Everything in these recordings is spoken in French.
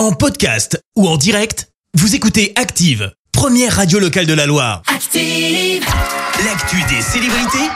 En podcast ou en direct, vous écoutez Active, première radio locale de la Loire. Active. L'actu des célébrités,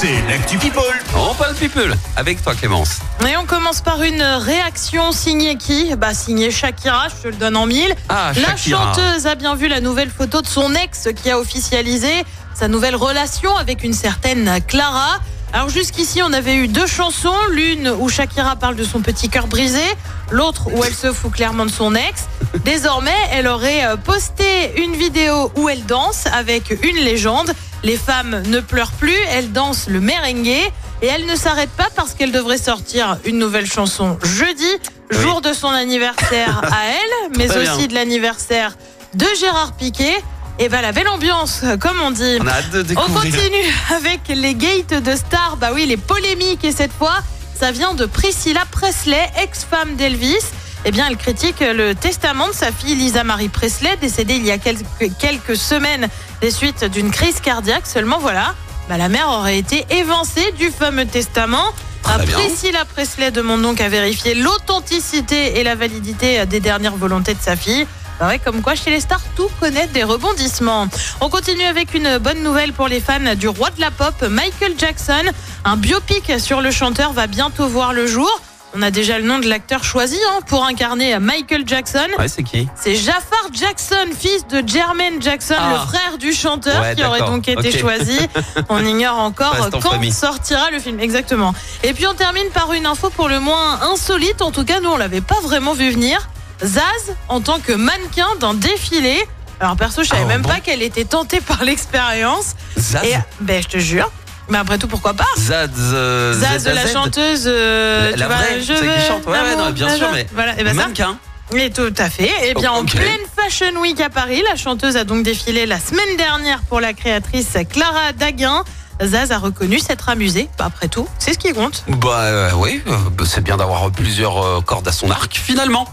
c'est l'actu People. On parle people avec toi Clémence. Et on commence par une réaction signée qui? Bah signée Shakira, je te le donne en mille. Ah, la Shakira. chanteuse a bien vu la nouvelle photo de son ex qui a officialisé sa nouvelle relation avec une certaine Clara. Alors jusqu'ici, on avait eu deux chansons, l'une où Shakira parle de son petit cœur brisé, l'autre où elle se fout clairement de son ex. Désormais, elle aurait euh, posté une vidéo où elle danse avec une légende. Les femmes ne pleurent plus, elles dansent le merengue et elle ne s'arrête pas parce qu'elle devrait sortir une nouvelle chanson jeudi, Oui. jour de son anniversaire à elle, mais bien. aussi de l'anniversaire de Gérard Piquet. Et ben la belle ambiance, comme on dit. On a hâte de On continue avec les gates de stars. Bah oui, les polémiques. Et cette fois, ça vient de Priscilla Presley, ex-femme d'Elvis. Eh bien, elle critique le testament de sa fille Lisa Marie Presley, décédée il y a quelques, semaines des suites d'une crise cardiaque. Seulement, voilà, bah, la mère aurait été évincée du fameux testament. Ah, bien. Priscilla Presley demande donc à vérifier l'authenticité et la validité des dernières volontés de sa fille. Bah ouais, comme quoi chez les stars, tout connaît des rebondissements. On continue avec une bonne nouvelle pour les fans du roi de la pop, Michael Jackson. Un biopic sur le chanteur va bientôt voir le jour. On a déjà le nom de l'acteur choisi hein, pour incarner Michael Jackson. Ouais, c'est qui? C'est Jafar Jackson, fils de Jermaine Jackson, Ah. le frère du chanteur, Ouais, qui aurait donc été choisi. On ignore encore en quand famille. sortira le film. Exactement. Et puis on termine par une info pour le moins insolite. En tout cas, nous, on l'avait pas vraiment vu venir. Zaz, en tant que mannequin d'un défilé. Alors perso, je savais Ah, même bon pas qu'elle était tentée par l'expérience. Zaz. Et ben, je te jure. Mais après tout, pourquoi pas? Zaz. euh, Zaz, la ZAZ. chanteuse. euh, La- la vois, vraie, je qui veux chante. Ouais, ouais, l'amour, non, bien la sûr, mais- Voilà, et ben ça, Mannequin. et tout à fait. Eh bien, en pleine Fashion Week à Paris, la chanteuse a donc défilé la semaine dernière pour la créatrice Clara Daguin. Zaz a reconnu s'être amusée. Bah, après tout, c'est ce qui compte. Bah euh, oui, euh, bah, c'est bien d'avoir plusieurs euh, cordes à son arc finalement.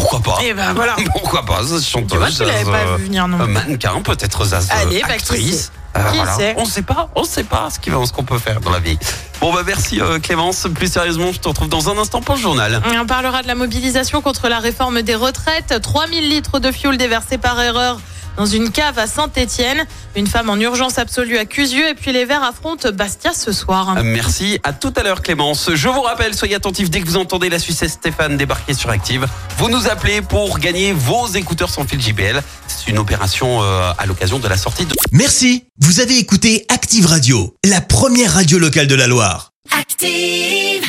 Pourquoi pas Et ben voilà. Pourquoi pas Zaz Tu vois, chanteuse, tu Zaz, pas euh, vu venir non euh, plus. mannequin, peut-être Zaz euh, Allez, bah, actrice. Euh, Qui sait On sait pas, on sait pas ce qui va, ce qu'on peut faire dans la vie. Bon bah merci euh, Clémence. Plus sérieusement, je te retrouve dans un instant pour le journal. Et on parlera de la mobilisation contre la réforme des retraites. 3000 litres de fioul déversés par erreur dans une cave à Saint-Étienne. Une femme en urgence absolue à Cusieux. Et puis les Verts affrontent Bastia ce soir. Euh, Merci. À tout à l'heure, Clémence. Je vous rappelle, soyez attentifs dès que vous entendez la Suissesse Stéphane débarquer sur Active. Vous nous appelez pour gagner vos écouteurs sans fil JBL. C'est une opération euh, à l'occasion de la sortie de Merci, vous avez écouté Active Radio, la première radio locale de la Loire. Active.